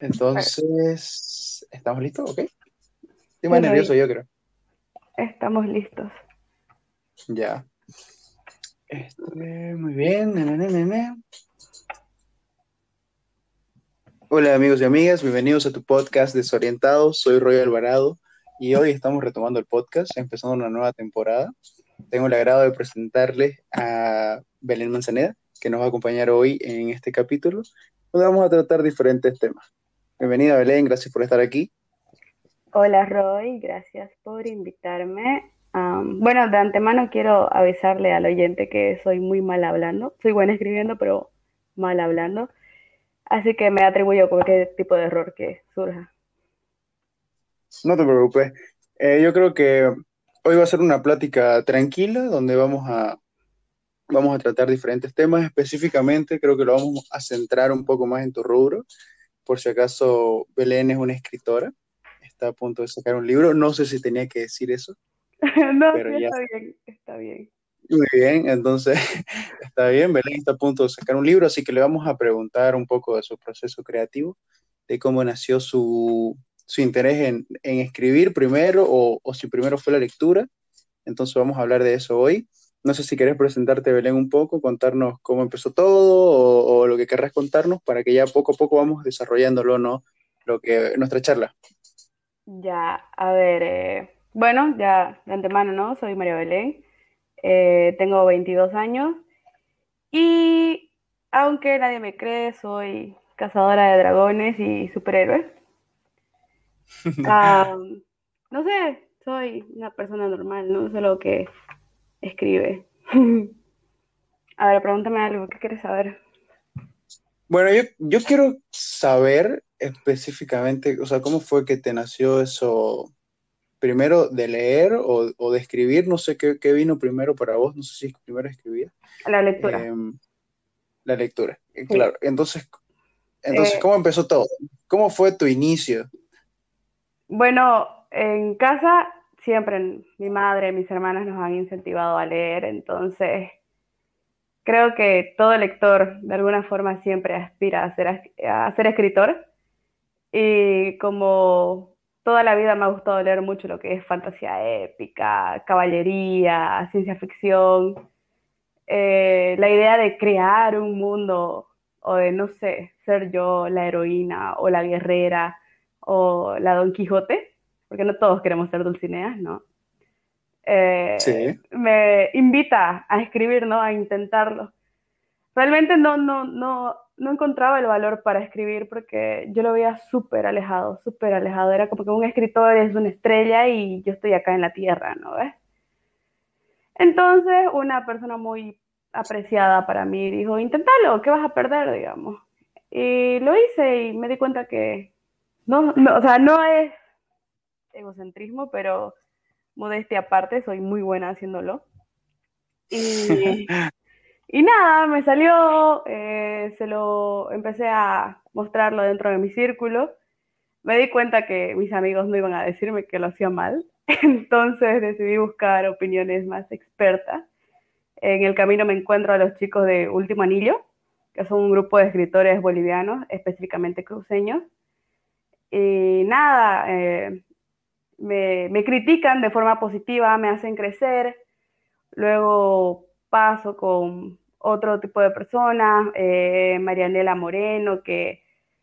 Entonces, ¿estamos listos? ¿Ok? Estoy más nervioso yo creo. Estamos listos. Ya. Este, muy bien. Hola amigos y amigas, bienvenidos a tu podcast Desorientados. Soy Roy Alvarado y hoy estamos retomando el podcast, empezando una nueva temporada. Tengo el agrado de presentarles a Belén Manzaneda, que nos va a acompañar hoy en este capítulo, donde vamos a tratar diferentes temas. Bienvenida Belén, gracias por estar aquí. Hola Roy, gracias por invitarme. bueno, de antemano quiero avisarle al oyente que soy muy mal hablando. Soy buena escribiendo, pero mal hablando. Así que me atribuyo cualquier tipo de error que surja. No te preocupes. Eh, yo creo que hoy va a ser una plática tranquila donde vamos a, vamos a tratar diferentes temas. Específicamente creo que lo vamos a centrar un poco más en tu rubro por si acaso Belén es una escritora, está a punto de sacar un libro, no sé si tenía que decir eso. no, pero ya... está bien, está bien. Muy bien, entonces está bien, Belén está a punto de sacar un libro, así que le vamos a preguntar un poco de su proceso creativo, de cómo nació su, su interés en, en, escribir primero o, o si primero fue la lectura. Entonces vamos a hablar de eso hoy. No sé si querés presentarte, Belén, un poco, contarnos cómo empezó todo o, lo que querrás contarnos para que ya poco a poco vamos desarrollándolo, ¿no? Lo que, nuestra charla. Ya, a ver, eh, bueno, ya de antemano, ¿no? Soy María Belén, eh, tengo 22 años y aunque nadie me cree, soy cazadora de dragones y superhéroes. no sé, soy una persona normal, ¿no? Solo que escribe. A ver, pregúntame algo, ¿qué quieres saber? Bueno, yo, yo quiero saber específicamente, o sea, ¿cómo fue que te nació eso? Primero de leer o, de escribir, no sé qué, vino primero para vos, no sé si primero escribía. La lectura. Em, la lectura, eh, claro. Entonces, entonces eh, ¿cómo empezó todo? ¿Cómo fue tu inicio? Bueno, en casa siempre mi madre, mis hermanas nos han incentivado a leer, entonces creo que todo lector de alguna forma siempre aspira a ser, a ser escritor. Y como toda la vida me ha gustado leer mucho lo que es fantasía épica, caballería, ciencia ficción, eh, la idea de crear un mundo o de, no sé, ser yo la heroína o la guerrera o la Don Quijote, porque no todos queremos ser dulcineas, ¿no? Eh, sí. Me invita a escribir, ¿no? A intentarlo. Realmente no, no, no, no encontraba el valor para escribir porque yo lo veía súper alejado, súper alejado. Era como que un escritor es una estrella y yo estoy acá en la tierra, ¿no ves? Entonces, una persona muy apreciada para mí dijo, inténtalo, ¿qué vas a perder, digamos? Y lo hice y me di cuenta que no, no o sea, no es egocentrismo, pero modestia aparte, soy muy buena haciéndolo. Y, y nada, me salió, eh, se lo empecé a mostrarlo dentro de mi círculo. Me di cuenta que mis amigos no iban a decirme que lo hacía mal, entonces decidí buscar opiniones más expertas. En el camino me encuentro a los chicos de Último Anillo, que son un grupo de escritores bolivianos, específicamente cruceños. Y nada, eh, me, critican de forma positiva, me hacen crecer, luego paso con otro tipo de personas, eh, Marianela Moreno, que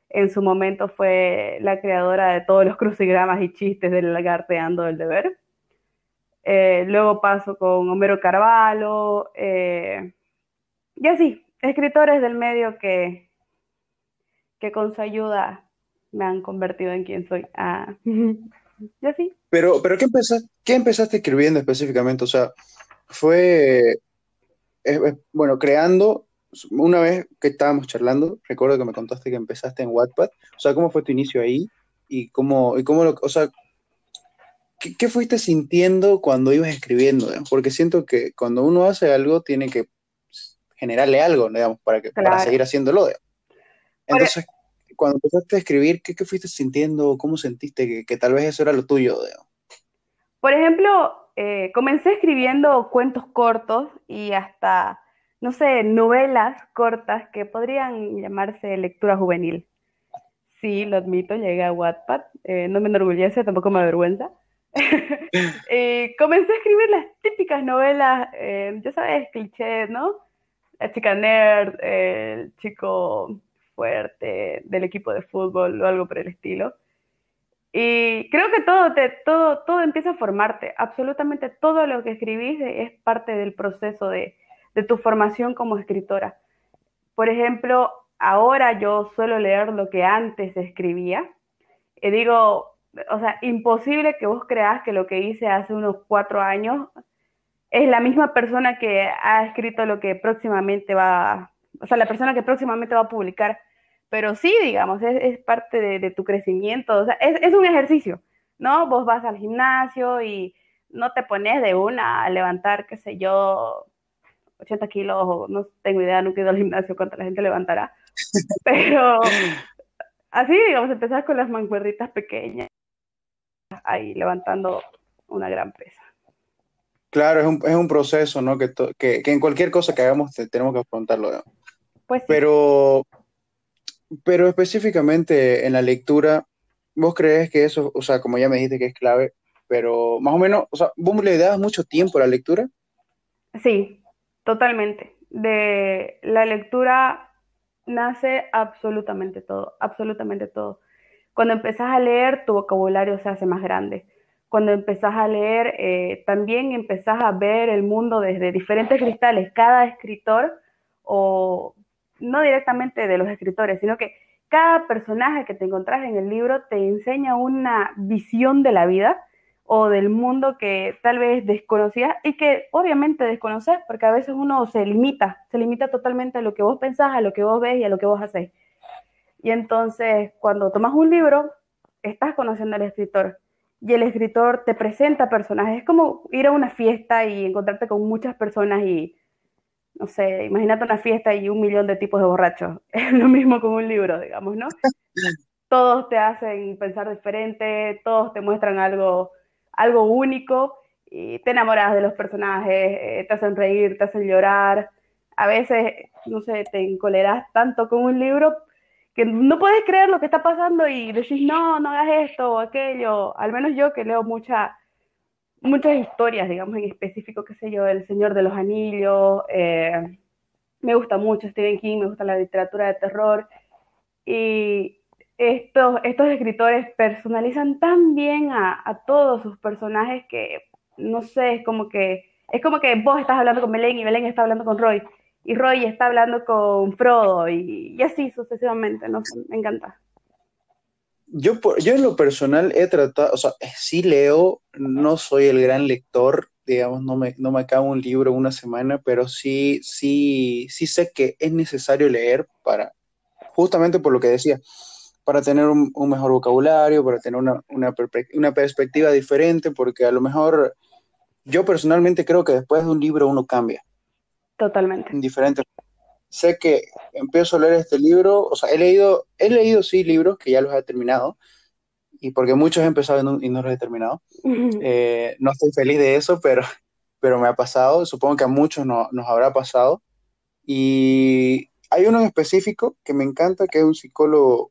en su momento fue la creadora de todos los crucigramas y chistes del lagarteando del deber. Eh, luego paso con Homero Carvalho, eh, y así, escritores del medio que, que con su ayuda me han convertido en quien soy. Ah. sí. Pero, pero ¿qué, empezaste, ¿qué empezaste escribiendo específicamente? O sea, fue, bueno, creando, una vez que estábamos charlando, recuerdo que me contaste que empezaste en Wattpad, o sea, ¿cómo fue tu inicio ahí? Y cómo, y cómo lo, o sea, ¿qué, fuiste sintiendo cuando ibas escribiendo? Porque siento que cuando uno hace algo, tiene que generarle algo, digamos, para, que, para seguir haciéndolo. Entonces, cuando empezaste a escribir, ¿qué, qué fuiste sintiendo? ¿Cómo sentiste que, tal vez eso era lo tuyo? Por ejemplo, eh, comencé escribiendo cuentos cortos y hasta, no sé, novelas cortas que podrían llamarse lectura juvenil. Sí, lo admito, llegué a Wattpad. Eh, no me enorgullece, tampoco me avergüenza. comencé a escribir las típicas novelas, eh, ya sabes, clichés, ¿no? La chica nerd, el chico fuerte del equipo de fútbol o algo por el estilo. Y creo que todo, te, todo, todo empieza a formarte. Absolutamente todo lo que escribís es parte del proceso de, de tu formación como escritora. Por ejemplo, ahora yo suelo leer lo que antes escribía. Y digo, o sea, imposible que vos creas que lo que hice hace unos cuatro años es la misma persona que ha escrito lo que próximamente va, o sea, la persona que próximamente va a publicar. Pero sí, digamos, es, parte de, tu crecimiento, o sea, es, es, un ejercicio, ¿no? Vos vas al gimnasio y no te pones de una a levantar, qué sé yo, 80 kilos, o no tengo idea, nunca he ido al gimnasio cuánta la gente levantará, pero así, digamos, empezar con las mancuerditas pequeñas, ahí levantando una gran pesa. Claro, es un, es un proceso, ¿no? Que, que, que, en cualquier cosa que hagamos tenemos que afrontarlo. Pues Pero, pero específicamente en la lectura, ¿vos crees que eso, o sea, como ya me dijiste que es clave, pero más o menos, o sea, ¿vos le das mucho tiempo a la lectura? Sí, totalmente. De la lectura nace absolutamente todo, absolutamente todo. Cuando empezás a leer, tu vocabulario se hace más grande. Cuando empezás a leer, eh, también empezás a ver el mundo desde diferentes cristales. Cada escritor, o no directamente de los escritores, sino que cada personaje que te encontrás en el libro te enseña una visión de la vida o del mundo que tal vez desconocías y que obviamente desconoces porque a veces uno se limita, se limita totalmente a lo que vos pensás, a lo que vos ves y a lo que vos hacés. Y entonces cuando tomas un libro, estás conociendo al escritor y el escritor te presenta personajes. Es como ir a una fiesta y encontrarte con muchas personas y, no sé, imagínate una fiesta y un millón de tipos de borrachos. Es lo mismo con un libro, digamos, ¿no? Todos te hacen pensar diferente, todos te muestran algo algo único y te enamoras de los personajes, eh, te hacen reír, te hacen llorar. A veces, no sé, te encoleras tanto con un libro que no puedes creer lo que está pasando y decís, no, no hagas esto o aquello. Al menos yo que leo mucha, muchas historias, digamos, en específico, qué sé yo, El Señor de los Anillos. Eh, me gusta mucho Stephen King, me gusta la literatura de terror. Y estos, estos escritores personalizan tan bien a, todos sus personajes que, no sé, es como que, es como que vos estás hablando con Belén y Belén está hablando con Roy y Roy está hablando con Frodo y, y así sucesivamente, no me encanta. Yo, yo en lo personal he tratado, o sea, sí leo, no soy el gran lector, digamos, no me, no me acabo un libro una semana, pero sí, sí, sí sé que es necesario leer para, justamente por lo que decía, para tener un, mejor vocabulario, para tener una, una, una, perspectiva diferente, porque a lo mejor yo personalmente creo que después de un libro uno cambia. Totalmente. Diferente. Sé que empiezo a leer este libro, o sea, he leído, he leído sí libros que ya los he terminado, y porque muchos he empezado y no, los he terminado. Eh, no estoy feliz de eso, pero, pero me ha pasado, supongo que a muchos no, nos habrá pasado. Y hay uno en específico que me encanta, que es un psicólogo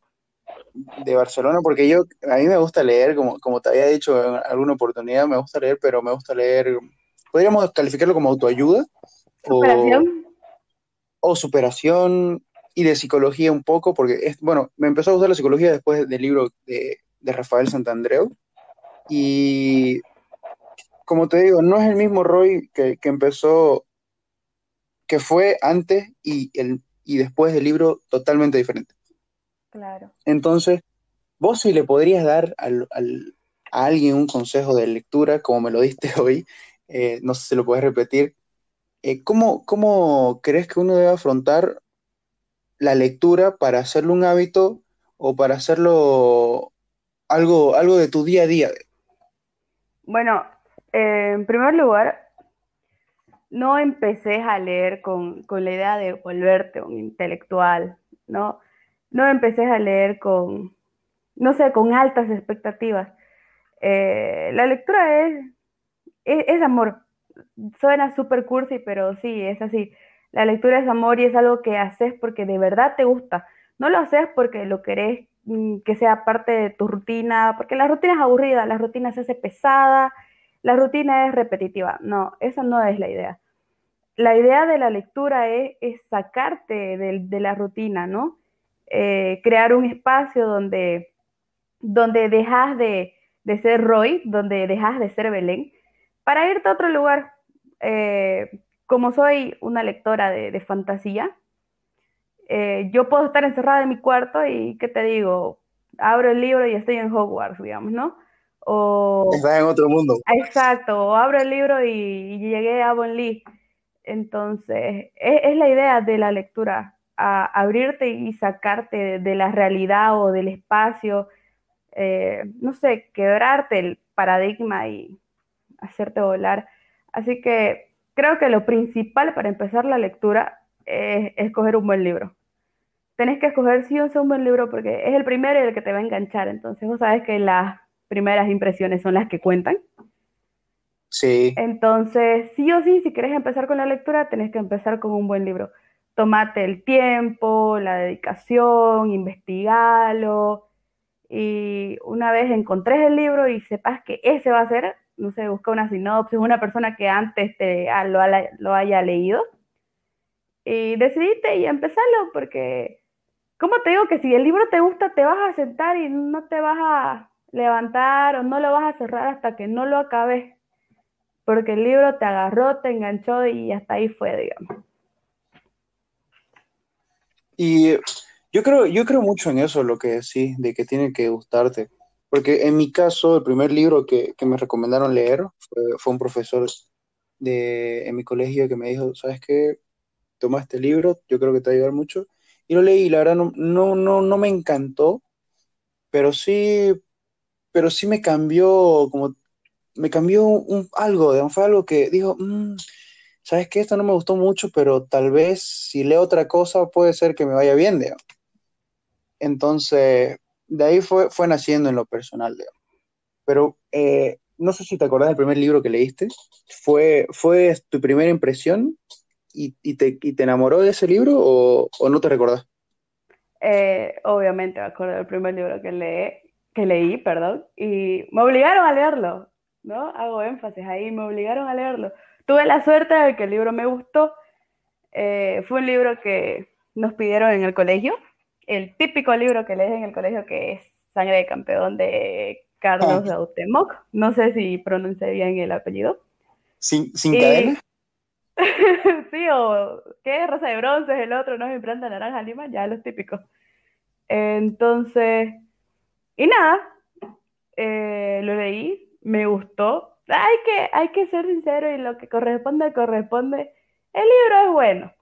de Barcelona, porque yo, a mí me gusta leer, como, como te había dicho en alguna oportunidad, me gusta leer, pero me gusta leer, podríamos calificarlo como autoayuda. Superación. O, superación y de psicología un poco, porque, es, bueno, me empezó a gustar la psicología después del libro de, de Rafael Santandreu. Y como te digo, no es el mismo Roy que, que empezó, que fue antes y, el, y después del libro totalmente diferente. Claro. Entonces, vos si le podrías dar al, a alguien un consejo de lectura, como me lo diste hoy, eh, no sé si lo puedes repetir, eh, ¿cómo, ¿cómo crees que uno debe afrontar la lectura para hacerlo un hábito o para hacerlo algo, algo de tu día a día? Bueno, eh, en primer lugar, no empecé a leer con, con, la idea de volverte un intelectual, ¿no? no empecé a leer con, no sé, con altas expectativas. Eh, la lectura es, es, amor. Suena súper cursi, pero sí, es así. La lectura es amor y es algo que haces porque de verdad te gusta. No lo haces porque lo querés mm, que sea parte de tu rutina, porque la rutina es aburrida, la rutina se hace pesada, la rutina es repetitiva. No, esa no es la idea. La idea de la lectura es, sacarte de, la rutina, ¿no? Eh, crear un espacio donde, donde dejas de, ser Roy, donde dejas de ser Belén, para irte a otro lugar. Eh, como soy una lectora de fantasía, eh, yo puedo estar encerrada en mi cuarto y, ¿qué te digo? Abro el libro y estoy en Hogwarts, digamos, ¿no? O... Estás en otro mundo. Exacto, o abro el libro y, llegué a Avonlea. Entonces, es, la idea de la lectura, a abrirte y sacarte de, la realidad o del espacio, eh, no sé, quebrarte el paradigma y hacerte volar. Así que creo que lo principal para empezar la lectura es escoger un buen libro. Tenés que escoger sí o sí un buen libro porque es el primero y el que te va a enganchar. Entonces vos sabes que las primeras impresiones son las que cuentan. Sí. Entonces, sí o sí, si quieres empezar con la lectura, tenés que empezar con un buen libro. Tomate el tiempo, la dedicación, investigalo. Y una vez encontres el libro y sepas que ese va a ser, no sé, busca una sinopsis, una persona que antes te, lo, lo haya leído y decidiste y empezarlo, porque, ¿cómo te digo que si el libro te gusta, te vas a sentar y no te vas a levantar o no lo vas a cerrar hasta que no lo acabes? Porque el libro te agarró, te enganchó y hasta ahí fue, digamos. Y yo creo, yo creo mucho en eso, lo que decís, de que tiene que gustarte. Porque en mi caso, el primer libro que, me recomendaron leer fue, fue, un profesor de, en mi colegio que me dijo, ¿sabes qué? toma este libro, yo creo que te va a ayudar mucho. Y lo leí y la verdad no, no, no, no me encantó, pero sí, pero sí me cambió, como, me cambió un, algo, fue algo que dijo, mm, ¿sabes qué? Esto no me gustó mucho, pero tal vez si leo otra cosa puede ser que me vaya bien, digamos. Entonces, de ahí fue, fue naciendo en lo personal. Pero eh, no sé si te acordás del primer libro que leíste. ¿Fue, fue tu primera impresión y, te, te, enamoró de ese libro o, no te recordás? Eh, obviamente me acuerdo del primer libro que, leí, que leí, perdón, y me obligaron a leerlo, ¿no? Hago énfasis ahí, me obligaron a leerlo. Tuve la suerte de que el libro me gustó. Eh, fue un libro que nos pidieron en el colegio, el típico libro que lees en el colegio que es Sangre de Campeón de Carlos ah. No sé si pronuncié bien el apellido. ¿Sin, sin cadena? sí, o ¿qué? Rosa de bronce es el otro, ¿no? Mi planta naranja lima, ya los típicos. Entonces, y nada, eh, lo leí, me gustó. Hay que, hay que ser sincero y lo que corresponde, corresponde. El libro es bueno,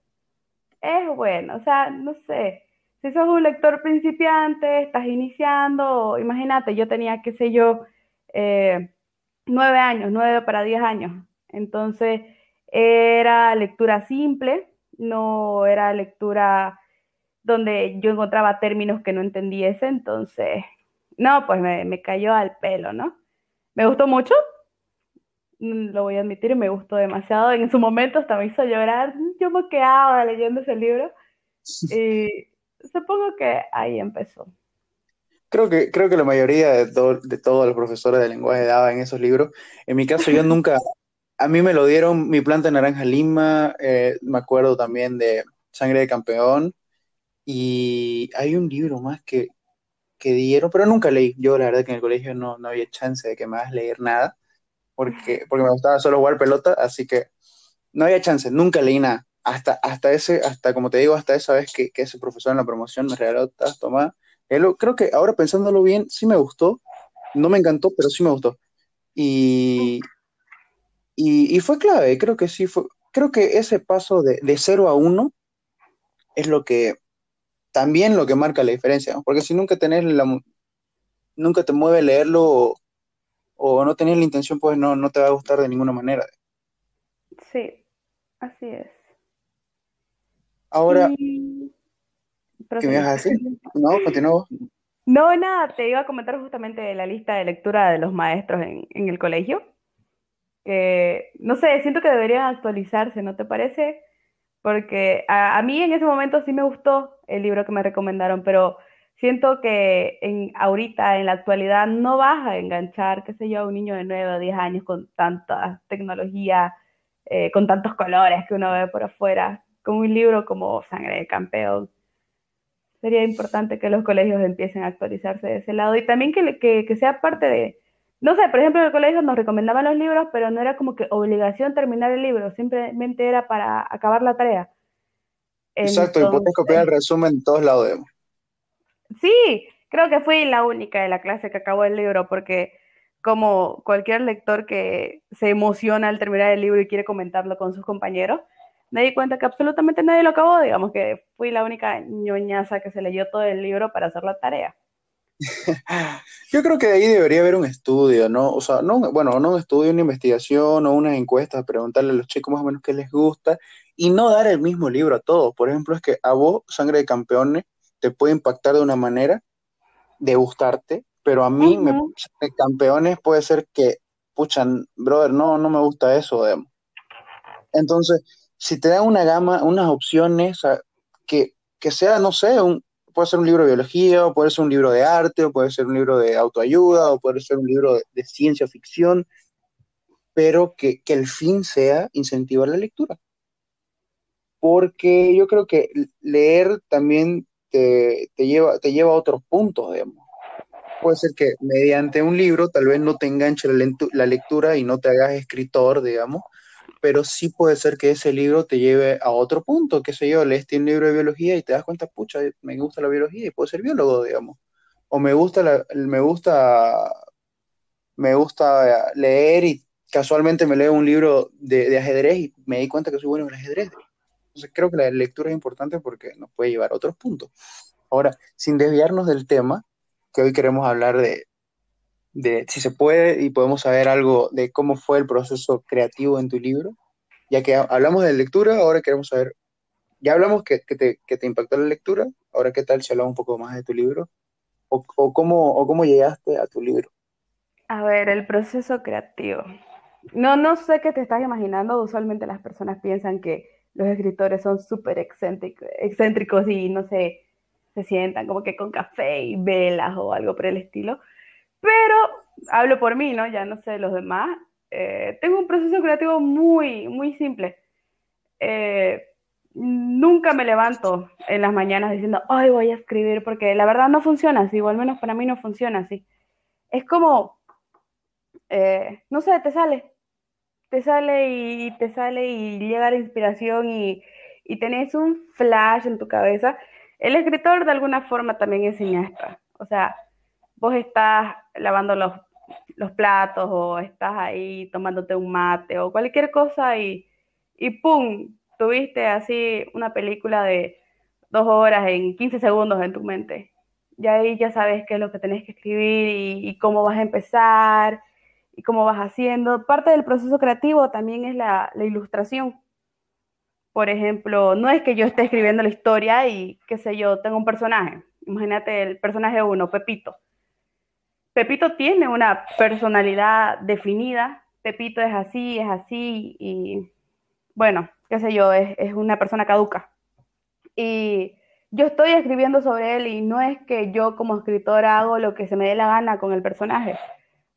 es bueno, o sea, no sé, si sos un lector principiante, estás iniciando, imagínate, yo tenía, qué sé yo, eh, nueve años, nueve para diez años, entonces era lectura simple, no era lectura donde yo encontraba términos que no entendiese, entonces, no, pues me, cayó al pelo, ¿no? Me gustó mucho, mm, lo voy a admitir, me gustó demasiado. En su momento hasta me hizo llorar, yo me quedaba leyendo ese libro supongo que ahí empezó. Creo que, creo que la mayoría de, de todos los profesores de lenguaje daban esos libros. En mi caso, yo nunca, a mí me lo dieron mi planta naranja lima, eh, me acuerdo también de Sangre de Campeón, y hay un libro más que, que dieron, pero nunca leí. Yo la verdad que en el colegio no, no había chance de que me hagas leer nada, porque, porque me gustaba solo jugar pelota, así que no había chance, nunca leí nada. Hasta, hasta ese, hasta como te digo, hasta esa vez que, que ese profesor en la promoción me regaló, toma. Creo que ahora pensándolo bien, sí me gustó. No me encantó, pero sí me gustó. Y, y, fue clave, creo que sí fue, creo que ese paso de, de 0 a 1 es lo que, también lo que marca la diferencia, porque si nunca tenés la, nunca te mueve leerlo o, no tenés la intención, pues no, no te va a gustar de ninguna manera. Sí, así es. Ahora, ¿qué me vas a decir? No, continúo. No, nada, te iba a comentar justamente la lista de lectura de los maestros en, en el colegio no sé, siento que deberían actualizarse, ¿no te parece? Porque a, mí en ese momento sí me gustó el libro que me recomendaron, pero siento que en, ahorita, en la actualidad, no vas a enganchar, qué sé yo, a un niño de 9 o 10 años con tanta tecnología, eh, con tantos colores que uno ve por afuera, con un libro como Sangre de Campeón. Sería importante que los colegios empiecen a actualizarse de ese lado y también que, que, que sea parte de, no sé, por ejemplo, en el colegio nos recomendaban los libros, pero no era como que obligación terminar el libro, simplemente era para acabar la tarea. Exacto, y puedes copiar el resumen en todos lados. Sí, creo que fui la única de la clase que acabó el libro, porque como cualquier lector que se emociona al terminar el libro y quiere comentarlo con sus compañeros, me di cuenta que absolutamente nadie lo acabó, digamos que fui la única ñoñaza que se leyó todo el libro para hacer la tarea. Yo creo que ahí debería haber un estudio, ¿no? O sea, no, bueno, no un estudio, una investigación o unas encuestas, preguntarle a los chicos más o menos qué les gusta y no dar el mismo libro a todos. Por ejemplo, es que a vos, Sangre de Campeones, te puede impactar de una manera de gustarte, pero a mí, me, Campeones puede ser que, puchan, brother, no, no me gusta eso, digamos. Entonces, si te dan una gama, unas opciones, que, que sea, no sé, un, puede ser un libro de biología, o puede ser un libro de arte, o puede ser un libro de autoayuda, o puede ser un libro de, ciencia ficción, pero que, el fin sea incentivar la lectura. Porque yo creo que leer también te, lleva, te lleva a otros puntos, digamos. Puede ser que mediante un libro tal vez no te enganche la lectura y no te hagas escritor, digamos, pero sí puede ser que ese libro te lleve a otro punto, qué sé yo, lees un libro de biología y te das cuenta, pucha, me gusta la biología y puedo ser biólogo, digamos. O me gusta, la, me gusta, me gusta leer y casualmente me leo un libro de, ajedrez y me di cuenta que soy bueno en el ajedrez. Entonces creo que la lectura es importante porque nos puede llevar a otros puntos. Ahora, sin desviarnos del tema, que hoy queremos hablar de, de si se puede y podemos saber algo de cómo fue el proceso creativo en tu libro, ya que hablamos de lectura, ahora queremos saber, ya hablamos que, que, te, que te, impactó la lectura, ahora qué tal si hablamos un poco más de tu libro, o, o, cómo, o cómo llegaste a tu libro. A ver, el proceso creativo. No, no sé qué te estás imaginando, usualmente las personas piensan que los escritores son súper excéntricos, y no sé, se sientan como que con café y velas o algo por el estilo. Pero hablo por mí, ¿no? Ya no sé los demás. Eh, tengo un proceso creativo muy, muy simple. Eh, nunca me levanto en las mañanas diciendo, ay, voy a escribir, porque la verdad no funciona así, o al menos para mí no funciona así. Es como, eh, no sé, te sale, te sale y te sale y llega la inspiración y, y tenés un flash en tu cabeza. El escritor de alguna forma también enseña esto. O sea, vos estás lavando los, platos o estás ahí tomándote un mate o cualquier cosa y, y ¡pum! Tuviste así una película de dos horas en 15 segundos en tu mente. Y ahí ya sabes qué es lo que tenés que escribir y, y cómo vas a empezar y cómo vas haciendo. Parte del proceso creativo también es la, la ilustración. Por ejemplo, no es que yo esté escribiendo la historia y, qué sé yo, tengo un personaje. Imagínate el personaje uno, Pepito Pepito tiene una personalidad definida. Pepito es así, es así y bueno, qué sé yo, es, una persona caduca. Y yo estoy escribiendo sobre él y no es que yo como escritora hago lo que se me dé la gana con el personaje,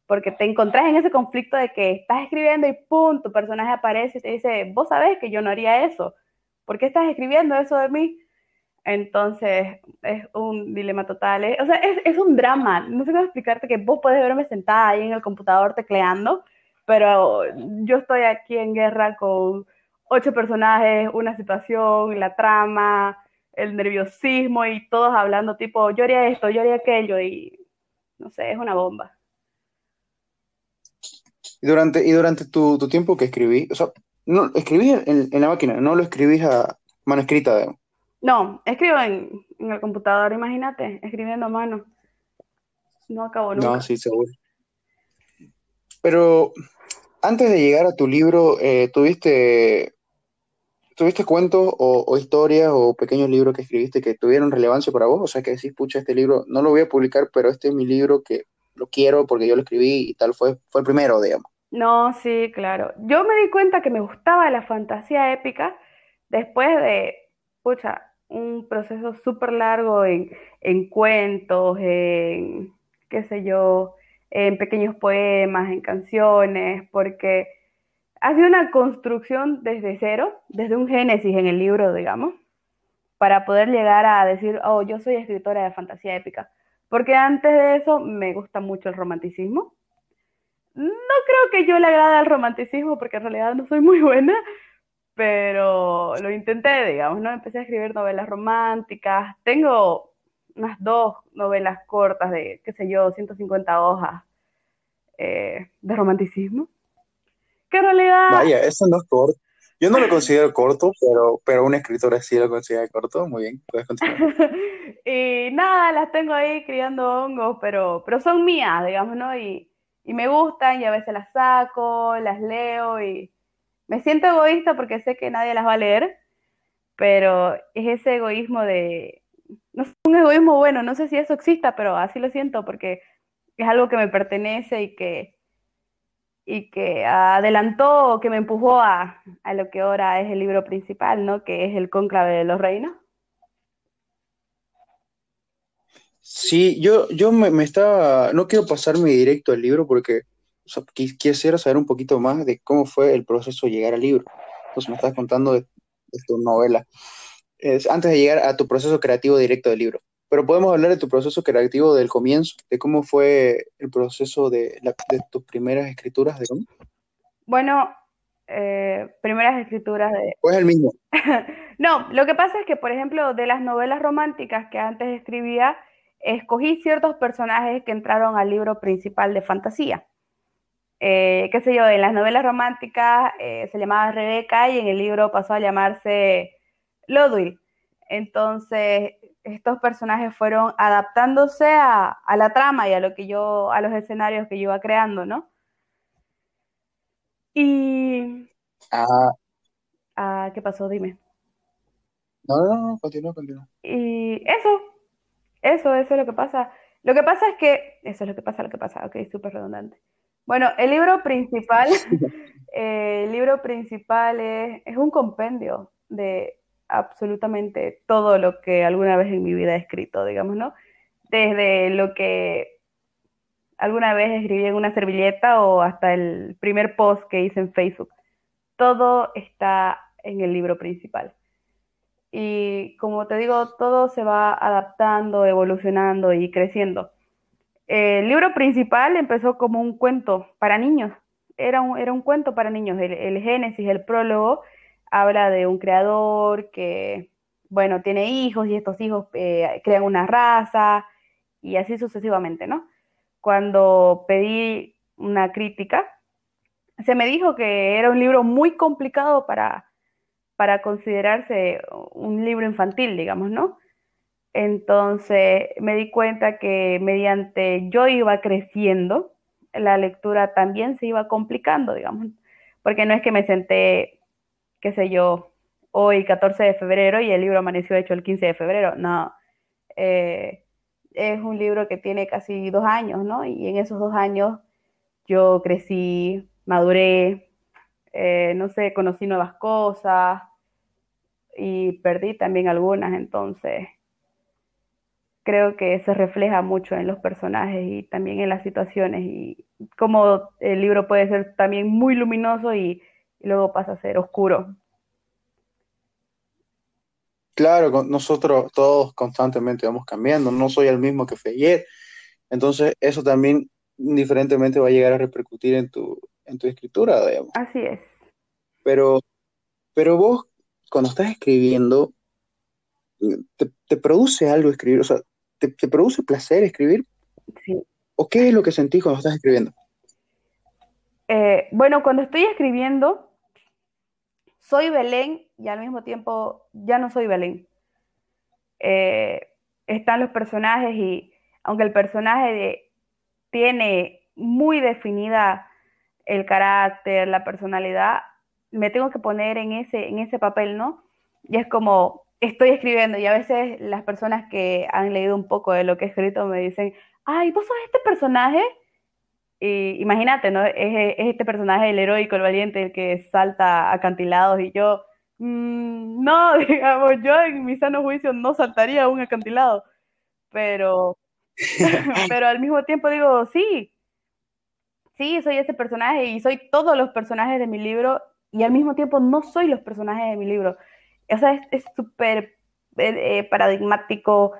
porque te encontrás en ese conflicto de que estás escribiendo y pum, tu personaje aparece y te dice, vos sabés que yo no haría eso, ¿por qué estás escribiendo eso de mí? Entonces, es un dilema total. ¿eh? O sea, es, un drama. No sé cómo explicarte que vos podés verme sentada ahí en el computador tecleando, pero yo estoy aquí en guerra con ocho personajes, una situación, la trama, el nerviosismo y todos hablando tipo, yo esto, yo aquello y no sé, es una bomba. Y durante, y durante tu, tiempo que escribí, o sea, no, escribí en, la máquina, no lo escribís a mano escrita, digamos. No, escribo en, el computador, imagínate, escribiendo a mano. No acabo nunca. No, sí, seguro. Pero antes de llegar a tu libro, eh, ¿tuviste, ¿tuviste cuentos o, historias o pequeños libros que escribiste que tuvieron relevancia para vos? O sea, que decís, pucha, este libro no lo voy a publicar, pero este es mi libro que lo quiero porque yo lo escribí y tal, fue, fue el primero, digamos. No, sí, claro. Yo me di cuenta que me gustaba la fantasía épica después de, pucha, un proceso súper largo en, en cuentos, en, qué sé yo, en pequeños poemas, en canciones, porque ha sido una construcción desde cero, desde un génesis en el libro, digamos, para poder llegar a decir, oh, yo soy escritora de fantasía épica. Porque antes de eso me gusta mucho el romanticismo. No creo que yo le agrade al romanticismo porque en realidad no soy muy buena, pero lo intenté, digamos, ¿no? Empecé a escribir novelas románticas. Tengo unas dos novelas cortas de, qué sé yo, 150 hojas eh, de romanticismo. Que en realidad... Vaya, eso no es corto. Yo no lo considero corto, pero, pero una escritora sí lo considera corto. Muy bien, puedes continuar. y nada, las tengo ahí criando hongos, pero, pero son mías, digamos, ¿no? Y, y me gustan y a veces las saco, las leo y me siento egoísta porque sé que nadie las va a leer, pero es ese egoísmo de, no es un egoísmo bueno, no sé si eso exista, pero así lo siento porque es algo que me pertenece y que, y que adelantó, que me empujó a, a lo que ahora es el libro principal, ¿no? Que es el cónclave de los reinos. Sí, yo, yo me, me, estaba, no quiero pasarme directo al libro porque quisiera saber un poquito más de cómo fue el proceso de llegar al libro. Entonces me estás contando de, tu novela. Es, antes de llegar a tu proceso creativo directo del libro. Pero podemos hablar de tu proceso creativo del comienzo, de cómo fue el proceso de, de tus primeras escrituras, de Bueno, eh, primeras escrituras de... Pues el mismo. no, lo que pasa es que, por ejemplo, de las novelas románticas que antes escribía, escogí ciertos personajes que entraron al libro principal de fantasía. Eh, qué sé yo, en las novelas románticas eh, se llamaba Rebeca y en el libro pasó a llamarse Lodwil. Entonces, estos personajes fueron adaptándose a, la trama y a lo que yo, a los escenarios que yo iba creando, ¿no? Y. Ah. ah ¿Qué pasó? Dime. No, no, no, continúa, continúa. Y eso, eso, eso es lo que pasa. Lo que pasa es que, eso es lo que pasa, lo que pasa, ok, súper redundante. Bueno, el libro principal, eh, el libro principal es, un compendio de absolutamente todo lo que alguna vez en mi vida he escrito, digamos, ¿no? Desde lo que alguna vez escribí en una servilleta o hasta el primer post que hice en Facebook. Todo está en el libro principal. Y como te digo, todo se va adaptando, evolucionando y creciendo. El libro principal empezó como un cuento para niños, era un, cuento para niños. El, Génesis, el prólogo, habla de un creador que, bueno, tiene hijos y estos hijos eh, crean una raza y así sucesivamente, ¿no? Cuando pedí una crítica, se me dijo que era un libro muy complicado para considerarse un libro infantil, digamos, ¿no? Entonces me di cuenta que mediante yo iba creciendo, la lectura también se iba complicando, digamos, porque no es que me senté, qué sé yo, hoy 14 de febrero y el libro amaneció hecho el 15 de febrero, no. Eh, es un libro que tiene casi dos años, ¿no? Y en esos dos años yo crecí, maduré, eh, no sé, conocí nuevas cosas y perdí también algunas, entonces creo que se refleja mucho en los personajes y también en las situaciones y como el libro puede ser también muy luminoso y, luego pasa a ser oscuro. Claro, nosotros todos constantemente vamos cambiando, no soy el mismo que fue ayer, entonces eso también diferentemente va a llegar a repercutir en tu, en tu escritura, digamos. Así es. Pero, pero vos, cuando estás escribiendo, te, te produce algo escribir, o sea, ¿Te, produce placer escribir? Sí. ¿O qué es lo que sentís cuando estás escribiendo? Eh, bueno, cuando estoy escribiendo, soy Belén y al mismo tiempo ya no soy Belén. Eh, están los personajes y aunque el personaje tiene muy definida el carácter, la personalidad, me tengo que poner en ese, en ese papel, ¿no? Y es como, estoy escribiendo y a veces las personas que han leído un poco de lo que he escrito me dicen, ay, vos sos este personaje. Y imagínate, ¿no? Es, este personaje, el heroico, el valiente, el que salta acantilados y yo Mm, no, digamos, yo en mi sano juicio no saltaría un acantilado, pero, pero al mismo tiempo digo, sí, sí, soy ese personaje y soy todos los personajes de mi libro y al mismo tiempo no soy los personajes de mi libro. O sea, es súper eh, eh, paradigmático.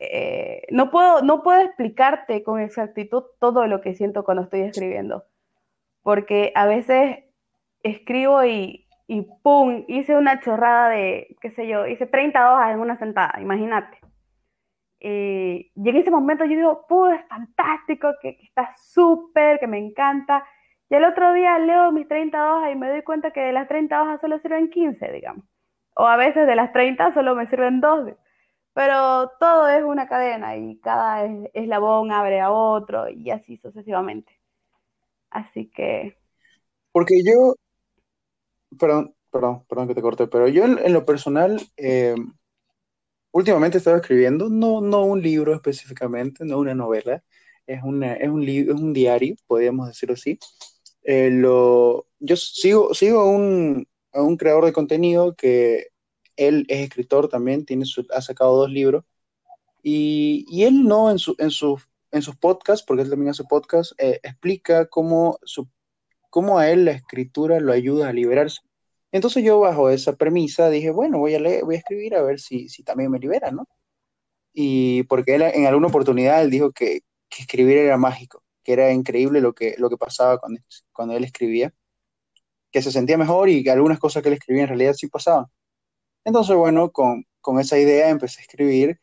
Eh, no, puedo, no puedo explicarte con exactitud todo lo que siento cuando estoy escribiendo, porque a veces escribo y, y ¡pum! Hice una chorrada de, qué sé yo, hice 30 hojas en una sentada, imagínate. y en ese momento yo digo, ¡pum! Es fantástico, que, que está súper, que me encanta. Y el otro día leo mis 30 hojas y me doy cuenta que de las 30 hojas solo sirven 15, digamos. O a veces de las 30 solo me sirven 12. Pero todo es una cadena y cada eslabón abre a otro y así sucesivamente. Así que... Porque yo, perdón, perdón, perdón que te corté, pero yo en, lo personal, eh, últimamente he estado escribiendo, no, no un libro específicamente, no una novela, es, una, es, un, es un diario, podríamos decirlo así. Eh, lo, yo sigo, sigo un, a un creador de contenido que él es escritor también, tiene ha sacado dos libros, y, y él no en, su, en, su, en sus podcasts, porque él también hace podcast, eh, explica cómo, su, cómo a él la escritura lo ayuda a liberarse. Entonces yo bajo esa premisa dije, bueno, voy a leer, voy a escribir a ver si, si también me libera, ¿no? Y porque él en alguna oportunidad él dijo que, que escribir era mágico, que era increíble lo que, lo que pasaba cuando, cuando él escribía que se sentía mejor y que algunas cosas que él escribía en realidad sí pasaban. Entonces, bueno, con, con esa idea empecé a escribir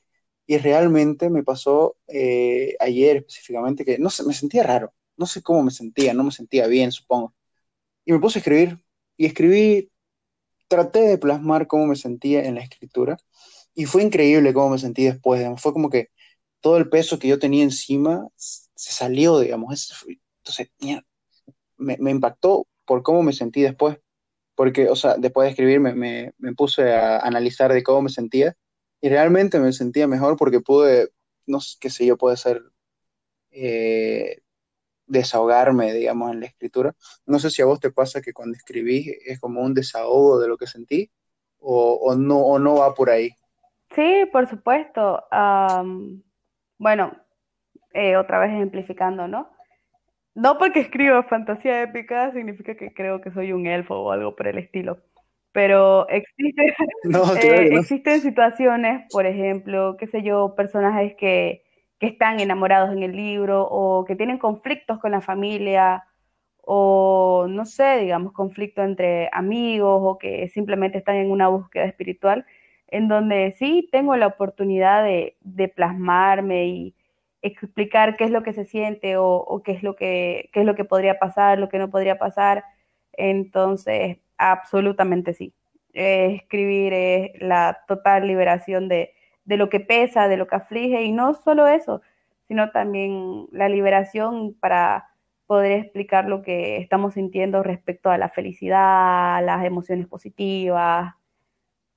y realmente me pasó eh, ayer específicamente que no sé, me sentía raro, no sé cómo me sentía, no me sentía bien, supongo. Y me puse a escribir y escribí, traté de plasmar cómo me sentía en la escritura y fue increíble cómo me sentí después, fue como que todo el peso que yo tenía encima se salió, digamos, entonces me, me impactó por cómo me sentí después. Porque, o sea, después de escribir me, me, puse a analizar de cómo me sentía y realmente me sentía mejor porque pude, no sé qué sé yo, puede ser eh, desahogarme, digamos, en la escritura. No sé si a vos te pasa que cuando escribís es como un desahogo de lo que sentí o, o no, o no va por ahí. Sí, por supuesto. bueno, eh, otra vez ejemplificando, ¿no? No porque escribo fantasía épica significa que creo que soy un elfo o algo por el estilo. Pero eh, existen situaciones, por ejemplo, qué sé yo, personajes que, que están enamorados en el libro o que tienen conflictos con la familia o no sé, digamos, conflicto entre amigos o que simplemente están en una búsqueda espiritual, en donde sí tengo la oportunidad de, de plasmarme y, explicar qué es lo que se siente o, qué, es lo que, qué es lo que podría pasar, lo que no podría pasar. Entonces, absolutamente sí. escribir es la total liberación de, de lo que pesa, de lo que aflige, y no solo eso, sino también la liberación para poder explicar lo que estamos sintiendo respecto a la felicidad, las emociones positivas,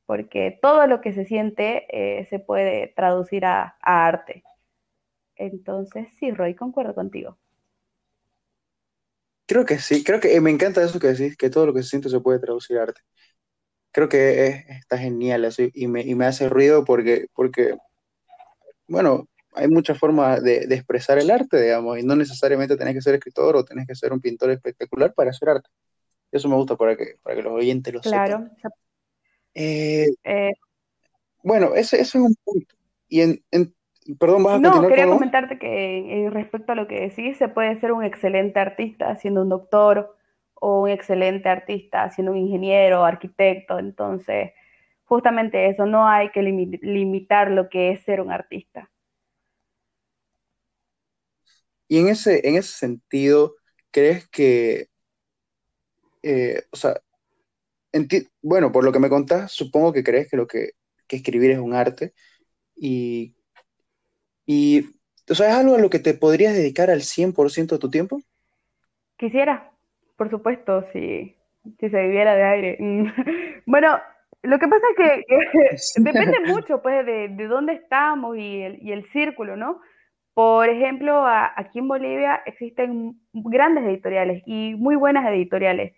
porque todo lo que se siente eh, se puede traducir a arte. Entonces, sí, Roy, concuerdo contigo. Creo que sí, creo que me encanta eso que decís, que todo lo que se siente se puede traducir a arte. Creo que está genial así y me, y me hace ruido porque, porque, bueno, hay muchas formas de, expresar el arte, digamos, y no necesariamente tenés que ser escritor o tenés que ser un pintor espectacular para hacer arte. Eso me gusta para que, para que los oyentes lo claro. sepan. Eh, eh, bueno, ese, ese, es un punto. Y en, en, Perdón, ¿vas a No, quería comentarte que eh, respecto a lo que decís, se puede ser un excelente artista siendo un doctor o un excelente artista siendo un ingeniero, arquitecto, entonces justamente eso, no hay que limitar lo que es ser un artista. Y en ese, en ese sentido, ¿crees que, eh, o sea, bueno, por lo que me contás, supongo que crees que lo que, que escribir es un arte y y, o sea, ¿es algo a lo que te podrías dedicar al 100% de tu tiempo? Quisiera, por supuesto, si, si se viviera de aire. bueno, lo que pasa es que, depende mucho, pues, de, de, dónde estamos y el, y el círculo, ¿no? Por ejemplo, aquí en Bolivia existen grandes editoriales y muy buenas editoriales,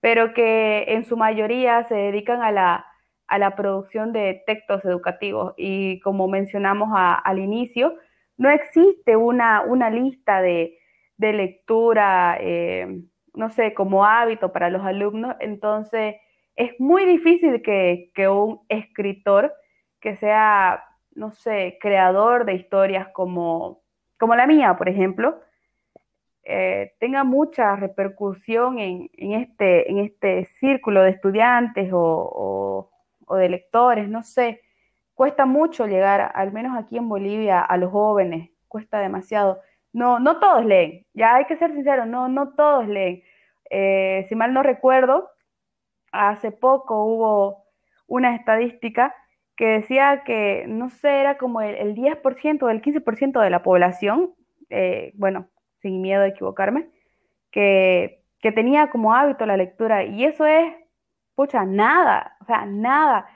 pero que en su mayoría se dedican a la, a la producción de textos educativos. Y como mencionamos al inicio, no existe una, una lista de, de lectura, eh, no sé, como hábito para los alumnos. Entonces, es muy difícil que, que un escritor que sea, no sé, creador de historias como, como la mía, por ejemplo, eh, tenga mucha repercusión en, este, en este círculo de estudiantes o, de lectores, no sé. Cuesta mucho llegar, al menos aquí en Bolivia, a los jóvenes, cuesta demasiado. No, no todos leen, ya hay que ser sinceros, no, no todos leen. Eh, si mal no recuerdo, hace poco hubo una estadística que decía que, no sé, era como el, 10% o el 15% de la población, eh, bueno, sin miedo a equivocarme, que, que tenía como hábito la lectura. Y eso es, pucha, nada, o sea, nada.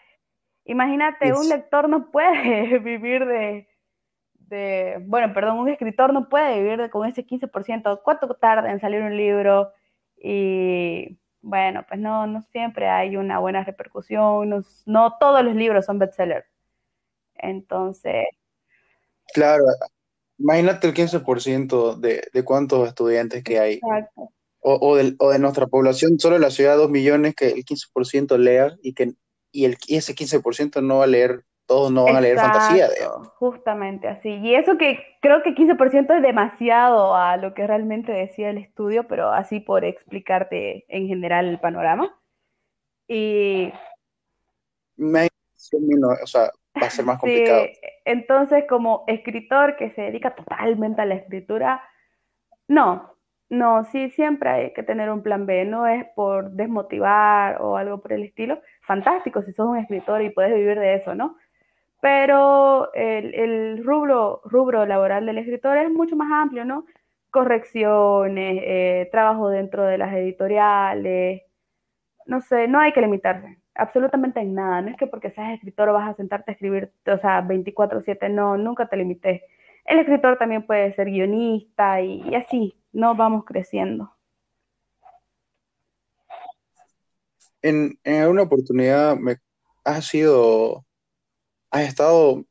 Imagínate, un lector no puede vivir de, de, bueno, perdón, un escritor no puede vivir de, con ese 15%. ¿Cuánto tarda en salir un libro? Y bueno, pues no, no siempre hay una buena repercusión, no, no todos los libros son bestsellers. Entonces... Claro, imagínate el 15% de, de cuántos estudiantes que hay. O, o, de, o, de, nuestra población, solo en la ciudad, dos millones, que el 15% lea y que y, el, y ese 15% no va a leer todos no van a leer fantasía. Justamente así. Y eso que creo que 15% es demasiado a lo que realmente decía el estudio, pero así por explicarte en general el panorama. Y... Me, o sea, va a ser más complicado. entonces, como escritor que se dedica totalmente a la escritura, no, no, sí, siempre hay que tener un plan B, no es por desmotivar o algo por el estilo. Fantástico si sos un escritor y puedes vivir de eso, ¿no? pero el, rubro, rubro laboral del escritor es mucho más amplio, ¿no? Correcciones, eh, trabajo dentro de las editoriales, no sé, no hay que limitarse, absolutamente en nada, no es que porque seas escritor vas a sentarte a escribir, o sea, 24/7, no, nunca te limites. El escritor también puede ser guionista y, así, no vamos creciendo. En, en alguna oportunidad me has sido ¿Has estado,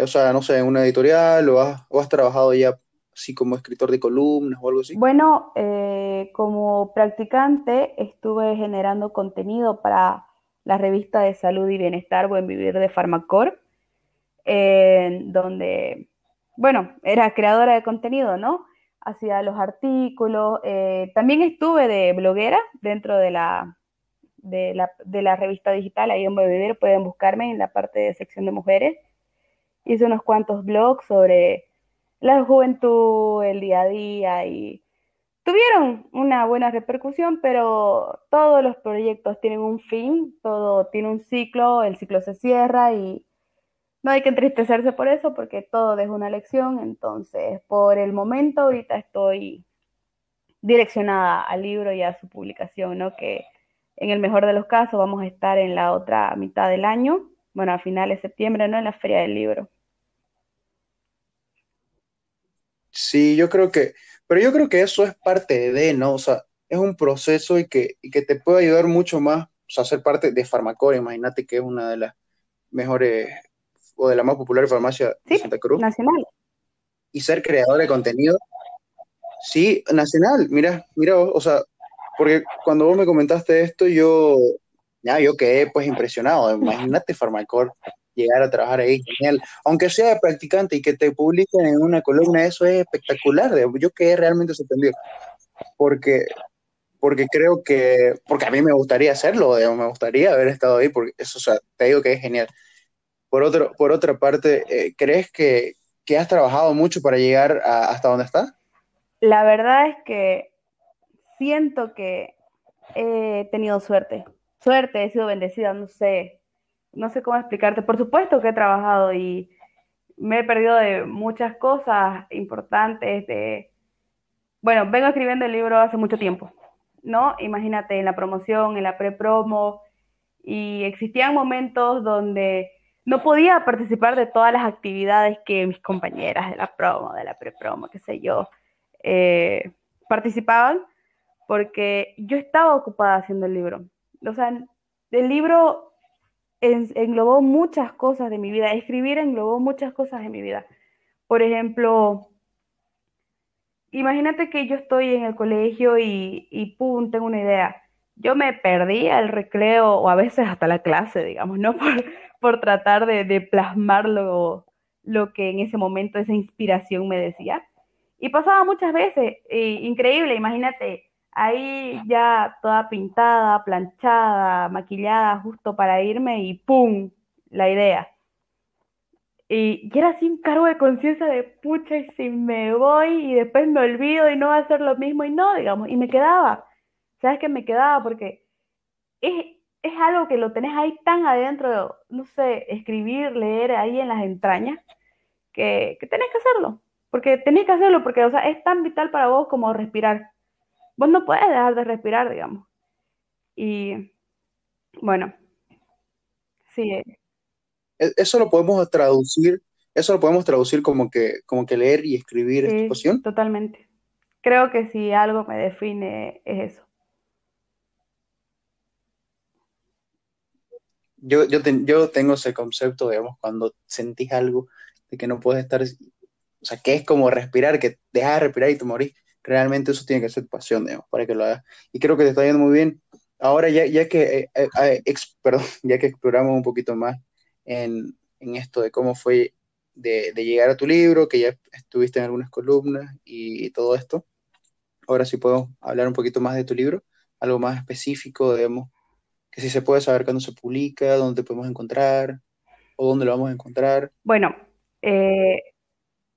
o sea, no sé, en una editorial o has, has trabajado ya así como escritor de columnas o algo así? Bueno, eh, como practicante estuve generando contenido para la revista de salud y bienestar Buen Vivir de Farmacor, donde, bueno, era creadora de contenido, ¿no? Hacía los artículos. Eh, también estuve de bloguera dentro de la, de la, de la revista digital, ahí en Vivir, pueden buscarme en la parte de sección de mujeres. Hice unos cuantos blogs sobre la juventud, el día a día y tuvieron una buena repercusión, pero todos los proyectos tienen un fin, todo tiene un ciclo, el ciclo se cierra y no hay que entristecerse por eso porque todo deja una lección, entonces por el momento ahorita estoy direccionada al libro y a su publicación, ¿no? Que en el mejor de los casos vamos a estar en la otra mitad del año, bueno, a finales de septiembre, ¿no? En la Feria del Libro. Sí, yo creo que, pero yo creo que eso es parte de, ¿no? O sea, es un proceso y que, que te puede ayudar mucho más, o sea, ser parte de Farmacor, imagínate que es una de las mejores o de la más popular farmacia de Santa Cruz. Nacional. Y ser creador de contenido. Sí, nacional, mira, mira, o sea, porque cuando vos me comentaste esto, yo, ya, yo quedé pues impresionado. Imagínate Farmacor llegar a trabajar ahí, genial. Aunque sea practicante y que te publiquen en una columna, eso es espectacular. Yo quedé realmente sorprendido. Porque, porque creo que, porque a mí me gustaría hacerlo, me gustaría haber estado ahí, porque eso, o sea, te digo que es genial. Por, otro, por otra parte, eh, ¿crees que, que, has trabajado mucho para llegar hasta donde estás? La verdad es que siento que he tenido suerte. Suerte, he sido bendecida, no sé, no sé cómo explicarte. Por supuesto que he trabajado y me he perdido de muchas cosas importantes. De, bueno, vengo escribiendo el libro hace mucho tiempo, ¿no? Imagínate en la promoción, en la pre-promo, y existían momentos donde no podía participar de todas las actividades que mis compañeras de la promo, de la pre-promo, qué sé yo, eh, participaban porque yo estaba ocupada haciendo el libro. O sea, el libro englobó muchas cosas de mi vida, escribir englobó muchas cosas de mi vida. Por ejemplo, imagínate que yo estoy en el colegio y, y pum, tengo una idea. Yo me perdía el recreo o a veces hasta la clase, digamos, ¿no? Por, por tratar de, de plasmar lo, lo, que en ese momento esa inspiración me decía. Y pasaba muchas veces, increíble, imagínate, ahí ya toda pintada, planchada, maquillada, justo para irme y ¡pum! la idea. Y, era así un cargo de conciencia de pucha, y si me voy y después me olvido y no va a ser lo mismo, y no, digamos, y me quedaba. ¿Sabes qué me quedaba? Porque es, es algo que lo tenés ahí tan adentro, no sé, escribir, leer ahí en las entrañas, que, que tenés que hacerlo. Porque tenés que hacerlo, porque, o sea, es tan vital para vos como respirar. Vos no puedes dejar de respirar, digamos. Y, bueno, sí. Eh. E, eso lo podemos traducir, eso lo podemos traducir como que, como que leer y escribir sí, poción. Totalmente. Creo que si algo me define es eso. Yo, yo, yo tengo ese concepto, digamos, cuando sentís algo de que no puedes estar, o sea, que es como respirar, que dejas de respirar y te morís. Realmente eso tiene que ser pasión, digamos, para que lo hagas. Y creo que te está yendo muy bien. Ahora, ya, ya que, eh, eh, ya que exploramos un poquito más en, en esto de cómo fue de, de, llegar a tu libro, que ya estuviste en algunas columnas y, y todo esto, ahora sí podemos hablar un poquito más de tu libro, algo más específico, digamos, que si se puede saber cuándo se publica, dónde podemos encontrar o dónde lo vamos a encontrar. Bueno, eh...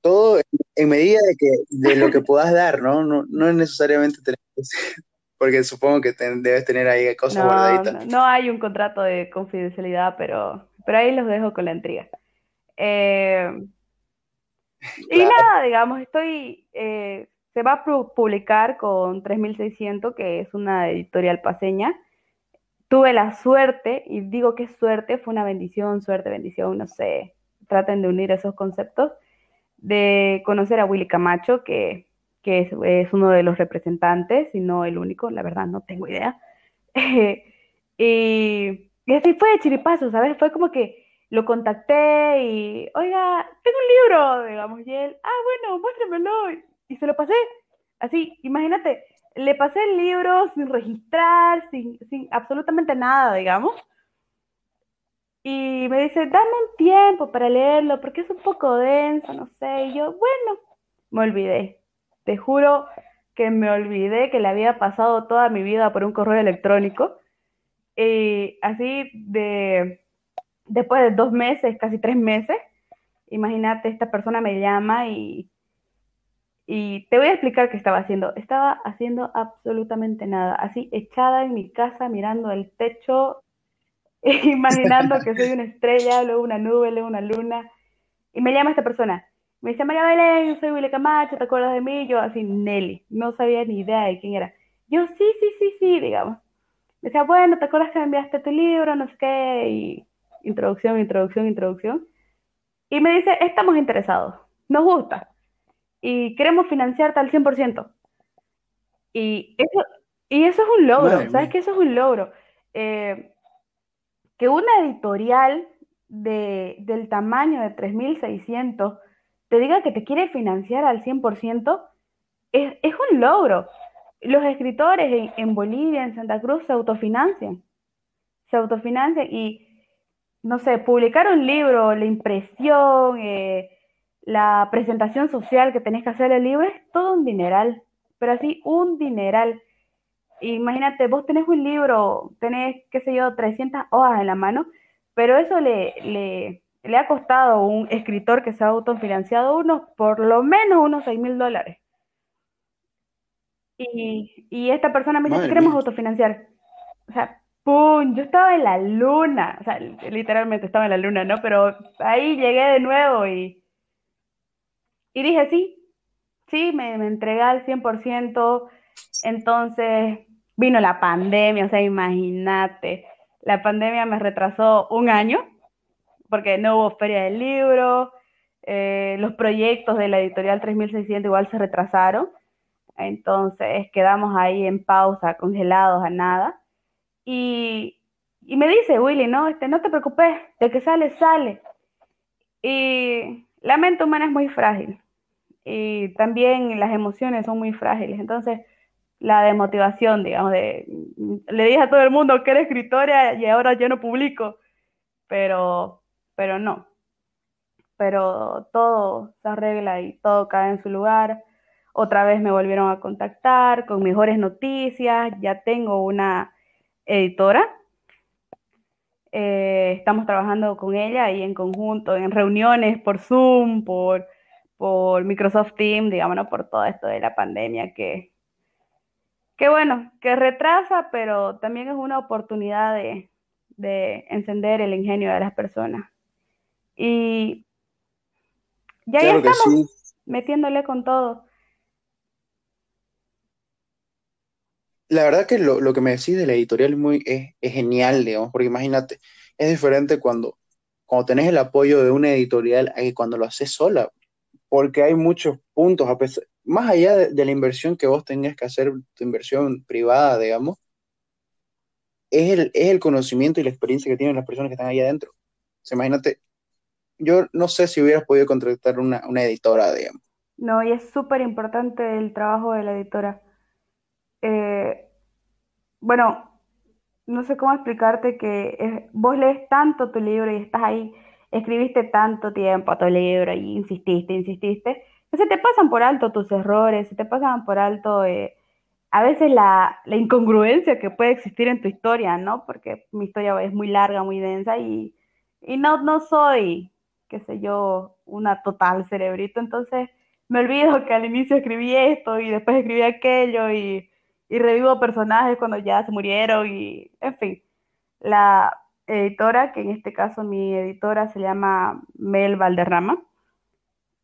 todo en medida de, que, de lo que puedas dar, ¿no? No, no es necesariamente tener, porque supongo que debes tener ahí cosas no, guardaditas. No, no, hay un contrato de confidencialidad, pero, pero ahí los dejo con la intriga. Eh... Claro. Y nada, digamos, estoy, eh, se va a publicar con 3600, que es una editorial paseña, tuve la suerte, y digo que suerte, fue una bendición, suerte, bendición, no sé, traten de unir esos conceptos, de conocer a Willy Camacho, que, que es, uno de los representantes, y no el único, la verdad no tengo idea. y, y, así fue de chiripazo, ¿sabes? Fue como que lo contacté y, oiga, tengo un libro, digamos, y él, ah, bueno, muéstremelo, y se lo pasé. Así, imagínate, le pasé el libro sin registrar, sin, sin absolutamente nada, digamos. Y me dice, dame un tiempo para leerlo, porque es un poco denso, no sé. Y yo, bueno, me olvidé. Te juro que me olvidé que le había pasado toda mi vida por un correo electrónico. Y así de, después de dos meses, casi tres meses, imagínate, esta persona me llama y y te voy a explicar qué estaba haciendo. Estaba haciendo absolutamente nada, así echada en mi casa mirando el techo, imaginando que soy una estrella, luego una nube, luego una luna. Y me llama esta persona. Me dice, María Belén, soy Willy Camacho, ¿te acuerdas de mí? Yo así, Nelly, no sabía ni idea de quién era. Yo, sí, sí, sí, sí, digamos. Me decía, bueno, ¿te acuerdas que me enviaste tu libro? No sé qué. Introducción, introducción, introducción. Y me dice, estamos interesados, nos gusta y queremos financiarte al 100%. Y eso, y eso es un logro, Madre ¿sabes qué? Eso es un logro. Eh, que una editorial de, del tamaño de 3.600 te diga que te quiere financiar al 100%, es, es un logro. Los escritores en, en, Bolivia, en Santa Cruz, se autofinancian. Se autofinancian y, no sé, publicar un libro, la impresión, eh, la presentación social que tenés que hacer el libro es todo un dineral, pero así un dineral. Imagínate, vos tenés un libro, tenés, qué sé yo, 300 hojas en la mano, pero eso le, le, le ha costado a un escritor que se ha autofinanciado unos, por lo menos unos 6 mil dólares. Y, y, esta persona me dice, queremos autofinanciar. O sea, ¡pum! Yo estaba en la luna, o sea, literalmente estaba en la luna, ¿no? Pero ahí llegué de nuevo y, y dije, sí, sí, me, me entregué al 100%. Entonces vino la pandemia, o sea, imagínate, la pandemia me retrasó un año porque no hubo feria del libro, eh, los proyectos de la editorial 3600 igual se retrasaron. Entonces quedamos ahí en pausa, congelados a nada. Y, y me dice Willy, no, este, no te preocupes, de que sale, sale. Y la mente humana es muy frágil y también las emociones son muy frágiles. Entonces, la desmotivación, digamos, de, le dije a todo el mundo que era escritora y ahora yo no publico, pero, pero no. Pero todo se arregla y todo cae en su lugar. Otra vez me volvieron a contactar con mejores noticias. Ya tengo una editora. Eh, estamos trabajando con ella y en conjunto, en reuniones por Zoom, por, por Microsoft Teams, digamos, por todo esto de la pandemia que, que bueno, que retrasa, pero también es una oportunidad de, de encender el ingenio de las personas. Y ya, ya estamos metiéndole con todo. La verdad que lo, lo que me decís de la editorial es, muy, es, es, genial, digamos, porque imagínate, es diferente cuando, cuando tenés el apoyo de una editorial a que cuando lo haces sola, porque hay muchos puntos, a pesar, más allá de, la inversión que vos tengas que hacer, tu inversión privada, digamos, es el, es el conocimiento y la experiencia que tienen las personas que están ahí adentro. O imagínate, yo no sé si hubieras podido contratar una, una editora, digamos. No, y es súper importante el trabajo de la editora. Eh, bueno, no sé cómo explicarte que vos lees tanto tu libro y estás ahí, escribiste tanto tiempo a tu libro y insististe, insististe, se te pasan por alto tus errores, se te pasan por alto eh, a veces la, incongruencia que puede existir en tu historia, ¿no? Porque mi historia es muy larga, muy densa y, no, no soy, qué sé yo, una total cerebrito, entonces me olvido que al inicio escribí esto y después escribí aquello y, y revivo personajes cuando ya se murieron y, en fin, la editora, que en este caso mi editora se llama Mel Valderrama,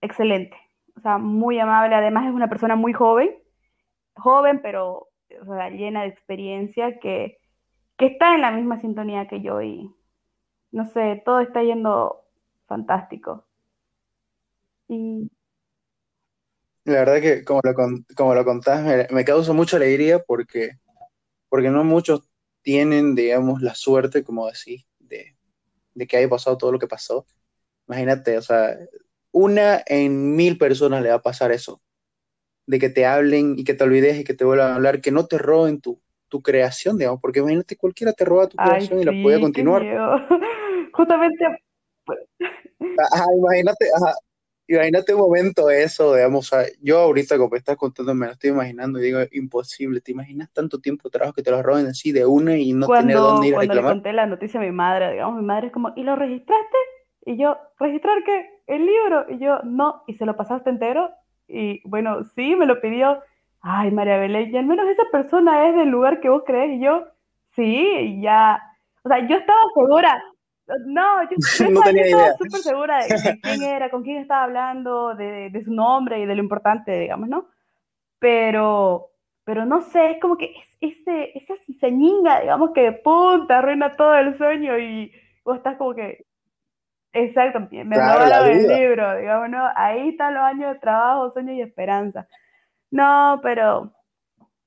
excelente o sea, muy amable, además es una persona muy joven, joven, pero o sea, llena de experiencia, que, que está en la misma sintonía que yo y, no sé, todo está yendo fantástico. La verdad que como lo, como lo contás, me, me, causa mucha alegría porque, porque no muchos tienen, digamos, la suerte, como decís, de, de que haya pasado todo lo que pasó. Imagínate, o sea, una en mil personas le va a pasar eso, de que te hablen y que te olvides y que te vuelvan a hablar, que no te roben tu, tu creación, digamos, porque imagínate cualquiera te roba tu creación y la puede continuar. Justamente. Pues. imagínate, imagínate un momento eso, digamos, yo ahorita como estás contando me lo estoy imaginando y digo, imposible, ¿te imaginas tanto tiempo de trabajo que te lo roben así de una y no tener dónde ir a Cuando le conté la noticia a mi madre, digamos, mi madre es como, ¿y lo registraste? Y yo, ¿registrar qué? El libro. Y yo, no. ¿Y se lo pasaste entero? Y bueno, sí, me lo pidió. Ay, María Belén, y al menos esa persona es del lugar que vos crees. Y yo, sí, ya. O sea, yo estaba segura. No, yo, estaba, súper segura de, quién era, con quién estaba hablando, de, de, su nombre y de lo importante, digamos, ¿no? Pero, pero no sé, es como que es, ese, esa cizañinga, digamos, que punta, arruina todo el sueño y vos estás como que, Exacto, me claro, el libro, digamos, ¿no? Ahí están los años de trabajo, sueño y esperanza. No, pero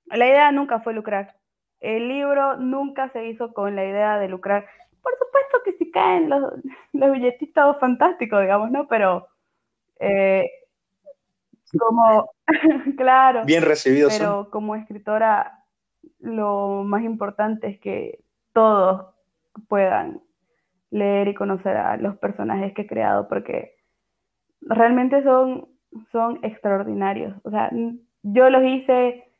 la idea nunca fue lucrar. El libro nunca se hizo con la idea de lucrar. Por supuesto que si caen los, los billetitos fantásticos, digamos, ¿no? Pero eh, como, claro. Bien recibido. Pero como escritora, lo más importante es que todos puedan leer y conocer a los personajes que he creado porque realmente son, son extraordinarios. O sea, yo los hice,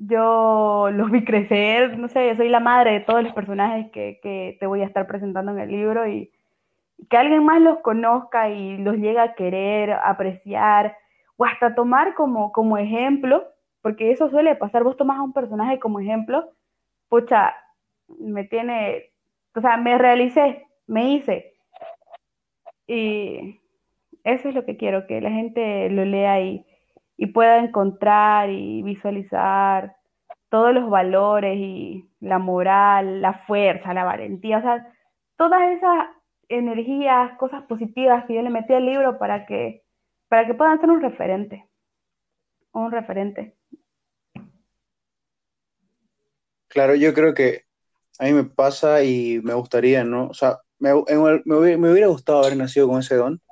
yo los vi crecer, no sé, soy la madre de todos los personajes que, que te voy a estar presentando en el libro y que alguien más los conozca y los llegue a querer, apreciar o hasta tomar como, como ejemplo, porque eso suele pasar, vos tomas a un personaje como ejemplo, pucha, me tiene, o sea, me realicé, me hice. Y eso es lo que quiero, que la gente lo lea y, y pueda encontrar y visualizar todos los valores y la moral, la fuerza, la valentía, o sea, todas esas energías, cosas positivas que yo le metí al libro para que, para que puedan ser un referente, un referente. Claro, yo creo que a mí me pasa y me gustaría, ¿no? O sea, me, me, hubiera gustado haber nacido con ese don.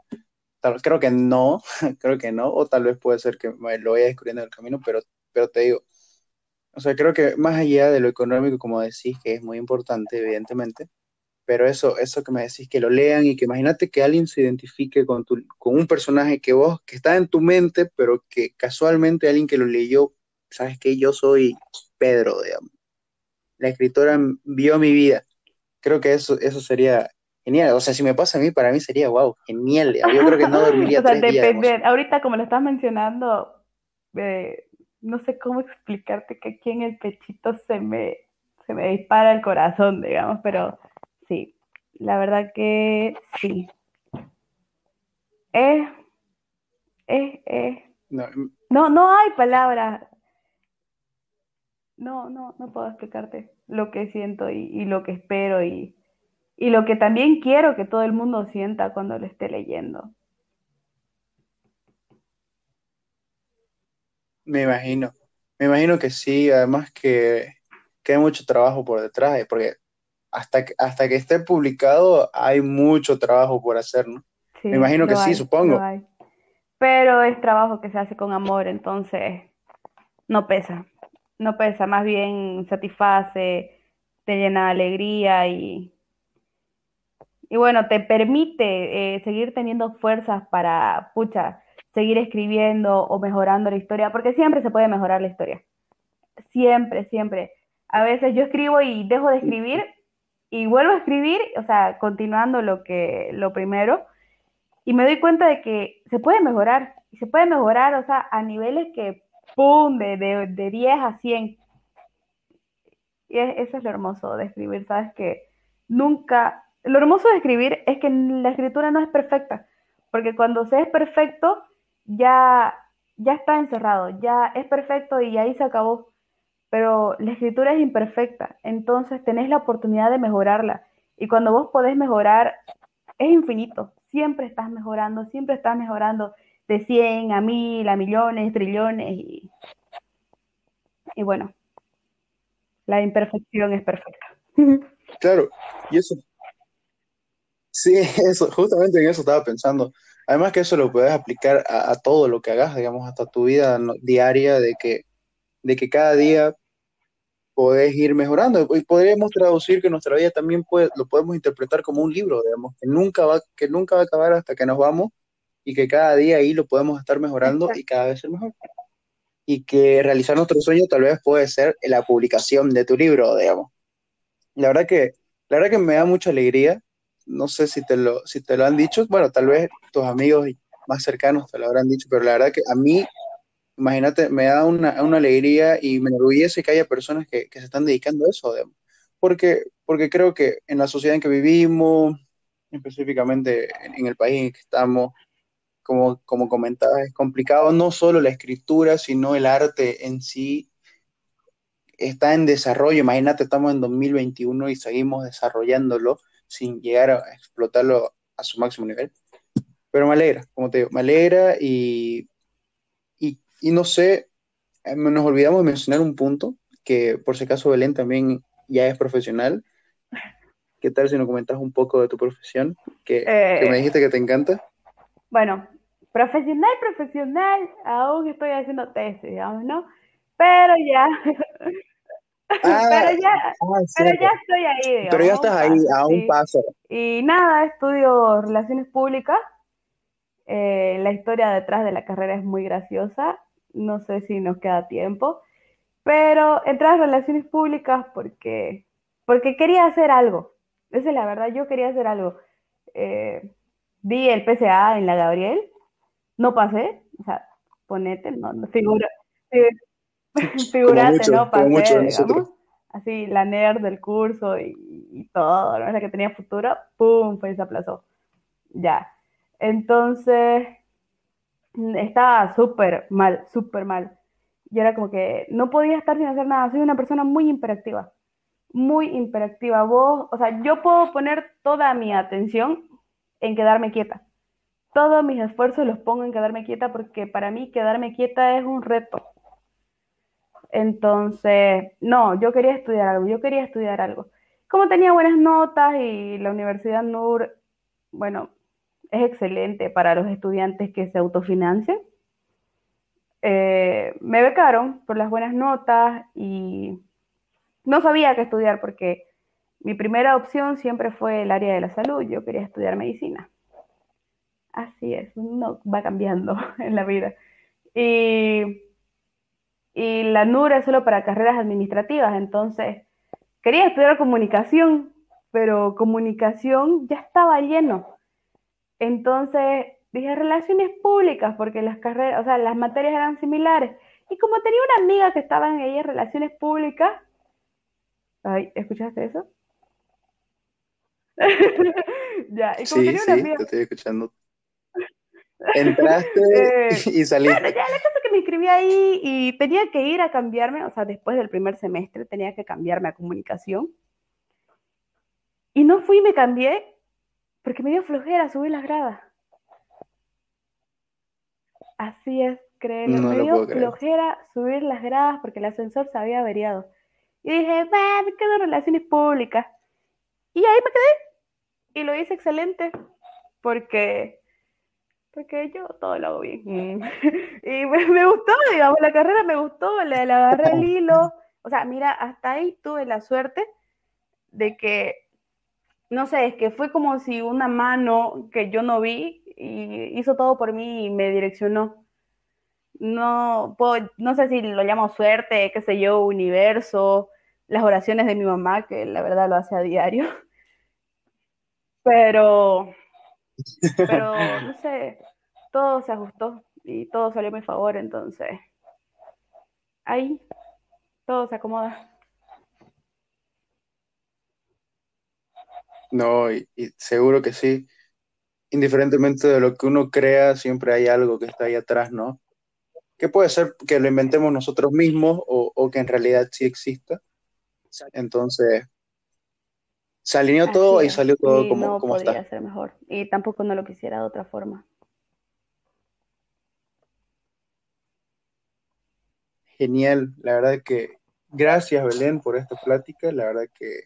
Creo que no, creo que no, o tal vez puede ser que me lo vaya descubriendo en el camino, pero, pero te digo, o sea, creo que más allá de lo económico, como decís, que es muy importante, evidentemente, pero eso, eso que me decís, que lo lean y que imagínate que alguien se identifique con, tu, con un personaje que vos, que está en tu mente, pero que casualmente alguien que lo leyó, sabes que yo soy Pedro, digamos. La escritora vio mi vida. Creo que eso, eso sería genial. O sea, si me pasa a mí, para mí sería, wow, genial. Yo creo que no dormiría. o sea, depende. Ahorita, como lo estás mencionando, eh, no sé cómo explicarte que aquí en el pechito se me, se me dispara el corazón, digamos, pero Sí, la verdad que sí. Es, es, es. Mm. No, no, hay palabras. No, no, no puedo explicarte lo que siento y, lo que espero y, y lo que también quiero que todo el mundo sienta cuando lo esté leyendo. Me imagino, me imagino que sí, además que, que hay mucho trabajo por detrás, porque hasta que, hasta que esté publicado hay mucho trabajo por hacer, ¿no? Me imagino que sí, supongo. Pero es trabajo que se hace con amor, entonces no pesa, no pesa, más bien satisface, te llena de alegría y, y bueno, te permite eh, seguir teniendo fuerzas para, pucha, seguir escribiendo o mejorando la historia, porque siempre se puede mejorar la historia. Siempre, siempre. A veces yo escribo y dejo de escribir y vuelvo a escribir, o sea, continuando lo que lo primero, y me doy cuenta de que se puede mejorar, y se puede mejorar, o sea, a niveles que, ¡pum!, de, de, 10 a 100. Y eso es lo hermoso de escribir, ¿sabes? Que nunca, lo hermoso de escribir es que la escritura no es perfecta, porque cuando se es perfecto, ya, ya está encerrado, ya es perfecto y ahí se acabó pero la escritura es imperfecta, entonces tenés la oportunidad de mejorarla. Y cuando vos podés mejorar, es infinito, siempre estás mejorando, siempre estás mejorando de 100 a 1000, a millones, trillones. Y, y bueno, la imperfección es perfecta. Claro, y eso. Sí, eso, justamente en eso estaba pensando. Además que eso lo puedes aplicar a, todo lo que hagas, digamos, hasta tu vida diaria, de que de que cada día podés ir mejorando. Y podríamos traducir que nuestra vida también puede, lo podemos interpretar como un libro, digamos, que nunca, va, que nunca va a acabar hasta que nos vamos y que cada día ahí lo podemos estar mejorando y cada vez ser mejor. Y que realizar nuestro sueño tal vez puede ser la publicación de tu libro, digamos. La verdad que, la verdad que me da mucha alegría. No sé si te lo, si te lo han dicho. Bueno, tal vez tus amigos más cercanos te lo habrán dicho, pero la verdad que a mí imagínate, me da una, alegría y me enorgullece que haya personas que, se están dedicando a eso, porque, porque creo que en la sociedad en que vivimos, específicamente en, el país en que estamos, como, como comentaba, es complicado no solo la escritura, sino el arte en sí está en desarrollo. Imagínate, estamos en 2021 y seguimos desarrollándolo sin llegar a explotarlo a su máximo nivel. Pero me alegra, como te digo, me alegra y y no sé, eh, nos olvidamos de mencionar un punto, que por si acaso Belén también ya es profesional. ¿Qué tal si nos comentas un poco de tu profesión, que, me eh, dijiste que te encanta? Bueno, profesional, profesional, aún estoy haciendo tesis, digamos, ¿no? Pero ya, ah, pero ya, ah, pero ya estoy ahí, digamos, Pero ya estás ahí, a un paso. Y nada, estudio relaciones públicas. Eh, la historia detrás de la carrera es muy graciosa no sé si nos queda tiempo, pero entré a relaciones públicas porque, porque quería hacer algo. Esa es la verdad, yo quería hacer algo. Eh, vi el PCA en la Gabriel, no pasé, o sea, ponete, no, no figura, figurate, no pasé, digamos. Así, la nerd del curso y, todo, ¿no? la que tenía futuro, ¡pum! Pues se aplazó. Ya. Entonces, estaba súper mal, súper mal. Y era como que no podía estar sin hacer nada. Soy una persona muy imperactiva, muy imperactiva. Vos, o sea, yo puedo poner toda mi atención en quedarme quieta. Todos mis esfuerzos los pongo en quedarme quieta porque para mí quedarme quieta es un reto. Entonces, no, yo quería estudiar algo, yo quería estudiar algo. Como tenía buenas notas y la Universidad NUR, bueno, es excelente para los estudiantes que se autofinancian. Eh, me becaron por las buenas notas y no sabía qué estudiar porque mi primera opción siempre fue el área de la salud. Yo quería estudiar medicina. Así es, uno va cambiando en la vida. Y, y la NUR es solo para carreras administrativas, entonces quería estudiar comunicación, pero comunicación ya estaba lleno. Entonces dije relaciones públicas, porque las carreras, o sea, las materias eran similares. Y como tenía una amiga que estaba en ella relaciones públicas, ay, ¿escuchaste eso? ya, y como sí, tenía una sí, te estoy escuchando. Entraste eh, y saliste. Bueno, ya la cosa que me inscribí ahí y tenía que ir a cambiarme, o sea, después del primer semestre tenía que cambiarme a comunicación. Y no fui y me cambié porque me dio flojera subir las gradas. Así es, créelo. me dio flojera subir las gradas porque el ascensor se había averiado. Y dije, me quedo en relaciones públicas. Y ahí me quedé. Y lo hice excelente. Porque, porque yo todo lo hago bien. Mm. y me, gustó, digamos, la carrera me gustó, le, le agarré el hilo. O sea, mira, hasta ahí tuve la suerte de que, no sé, es que fue como si una mano que yo no vi y hizo todo por mí y me direccionó. No, puedo, no sé si lo llamo suerte, qué sé yo, universo, las oraciones de mi mamá, que la verdad lo hace a diario. Pero, pero, no sé, todo se ajustó y todo salió a mi favor, entonces, ahí, todo se acomoda. No, y seguro que sí indiferentemente de lo que uno crea, siempre hay algo que está ahí atrás, ¿no? Que puede ser que lo inventemos nosotros mismos o, que en realidad sí exista. Entonces, se alineó todo y salió todo como, no podría ser mejor. Y tampoco no lo quisiera de otra forma. Genial, la verdad que gracias Belén por esta plática, la verdad que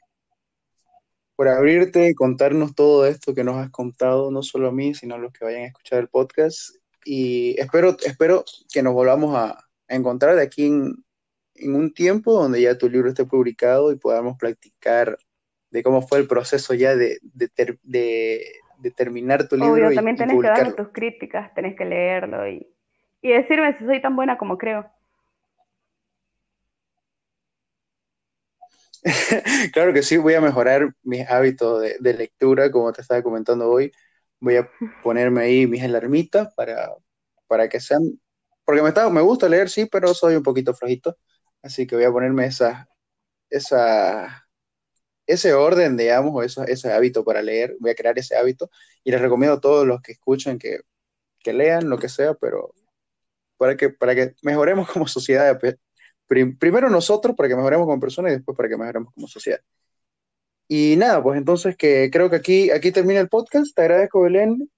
por abrirte y contarnos todo esto que nos has contado, no solo a mí, sino a los que vayan a escuchar el podcast. Y espero, espero que nos volvamos a, encontrar de aquí en, un tiempo donde ya tu libro esté publicado y podamos practicar de cómo fue el proceso ya de, de, terminar tu libro. Obvio, también tenés que darme tus críticas, tenés que leerlo y, y decirme si soy tan buena como creo. claro que sí, voy a mejorar mis hábitos de, lectura, como te estaba comentando hoy. Voy a ponerme ahí mis alarmitas para, para que sean, porque me, gusta leer, sí, pero soy un poquito flojito, así que voy a ponerme esa, esa, ese orden, digamos, o eso, ese hábito para leer, voy a crear ese hábito y les recomiendo a todos los que escuchen que, que lean lo que sea, pero para que, para que mejoremos como sociedad, primero nosotros para que mejoremos como personas y después para que mejoremos como sociedad. Y nada, pues entonces que creo que aquí, aquí termina el podcast. Te agradezco, Belén,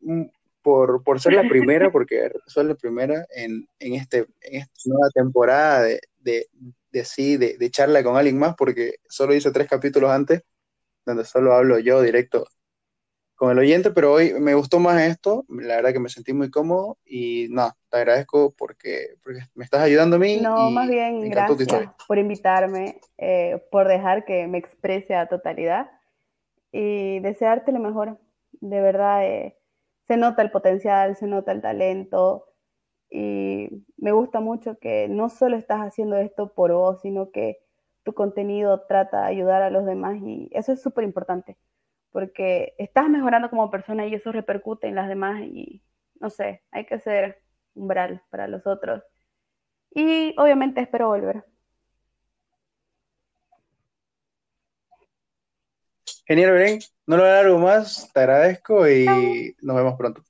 mm, por, por ser la primera, porque soy la primera en, en, este, en esta nueva temporada de, de, de, sí, de, de charla con alguien más, porque solo hice tres capítulos antes, donde solo hablo yo directo con el oyente, pero hoy me gustó más esto, la verdad que me sentí muy cómodo y nada, te agradezco porque, me estás ayudando a mí. No, más bien gracias por invitarme, eh, por dejar que me exprese a totalidad y desearte lo mejor. De verdad, eh, se nota el potencial, se nota el talento y me gusta mucho que no solo estás haciendo esto por vos, sino que tu contenido trata de ayudar a los demás y eso es súper importante porque estás mejorando como persona y eso repercute en las demás y no sé, hay que ser umbral para los otros. Y obviamente espero volver. Genial, Belén. No lo algo más, te agradezco y nos vemos pronto.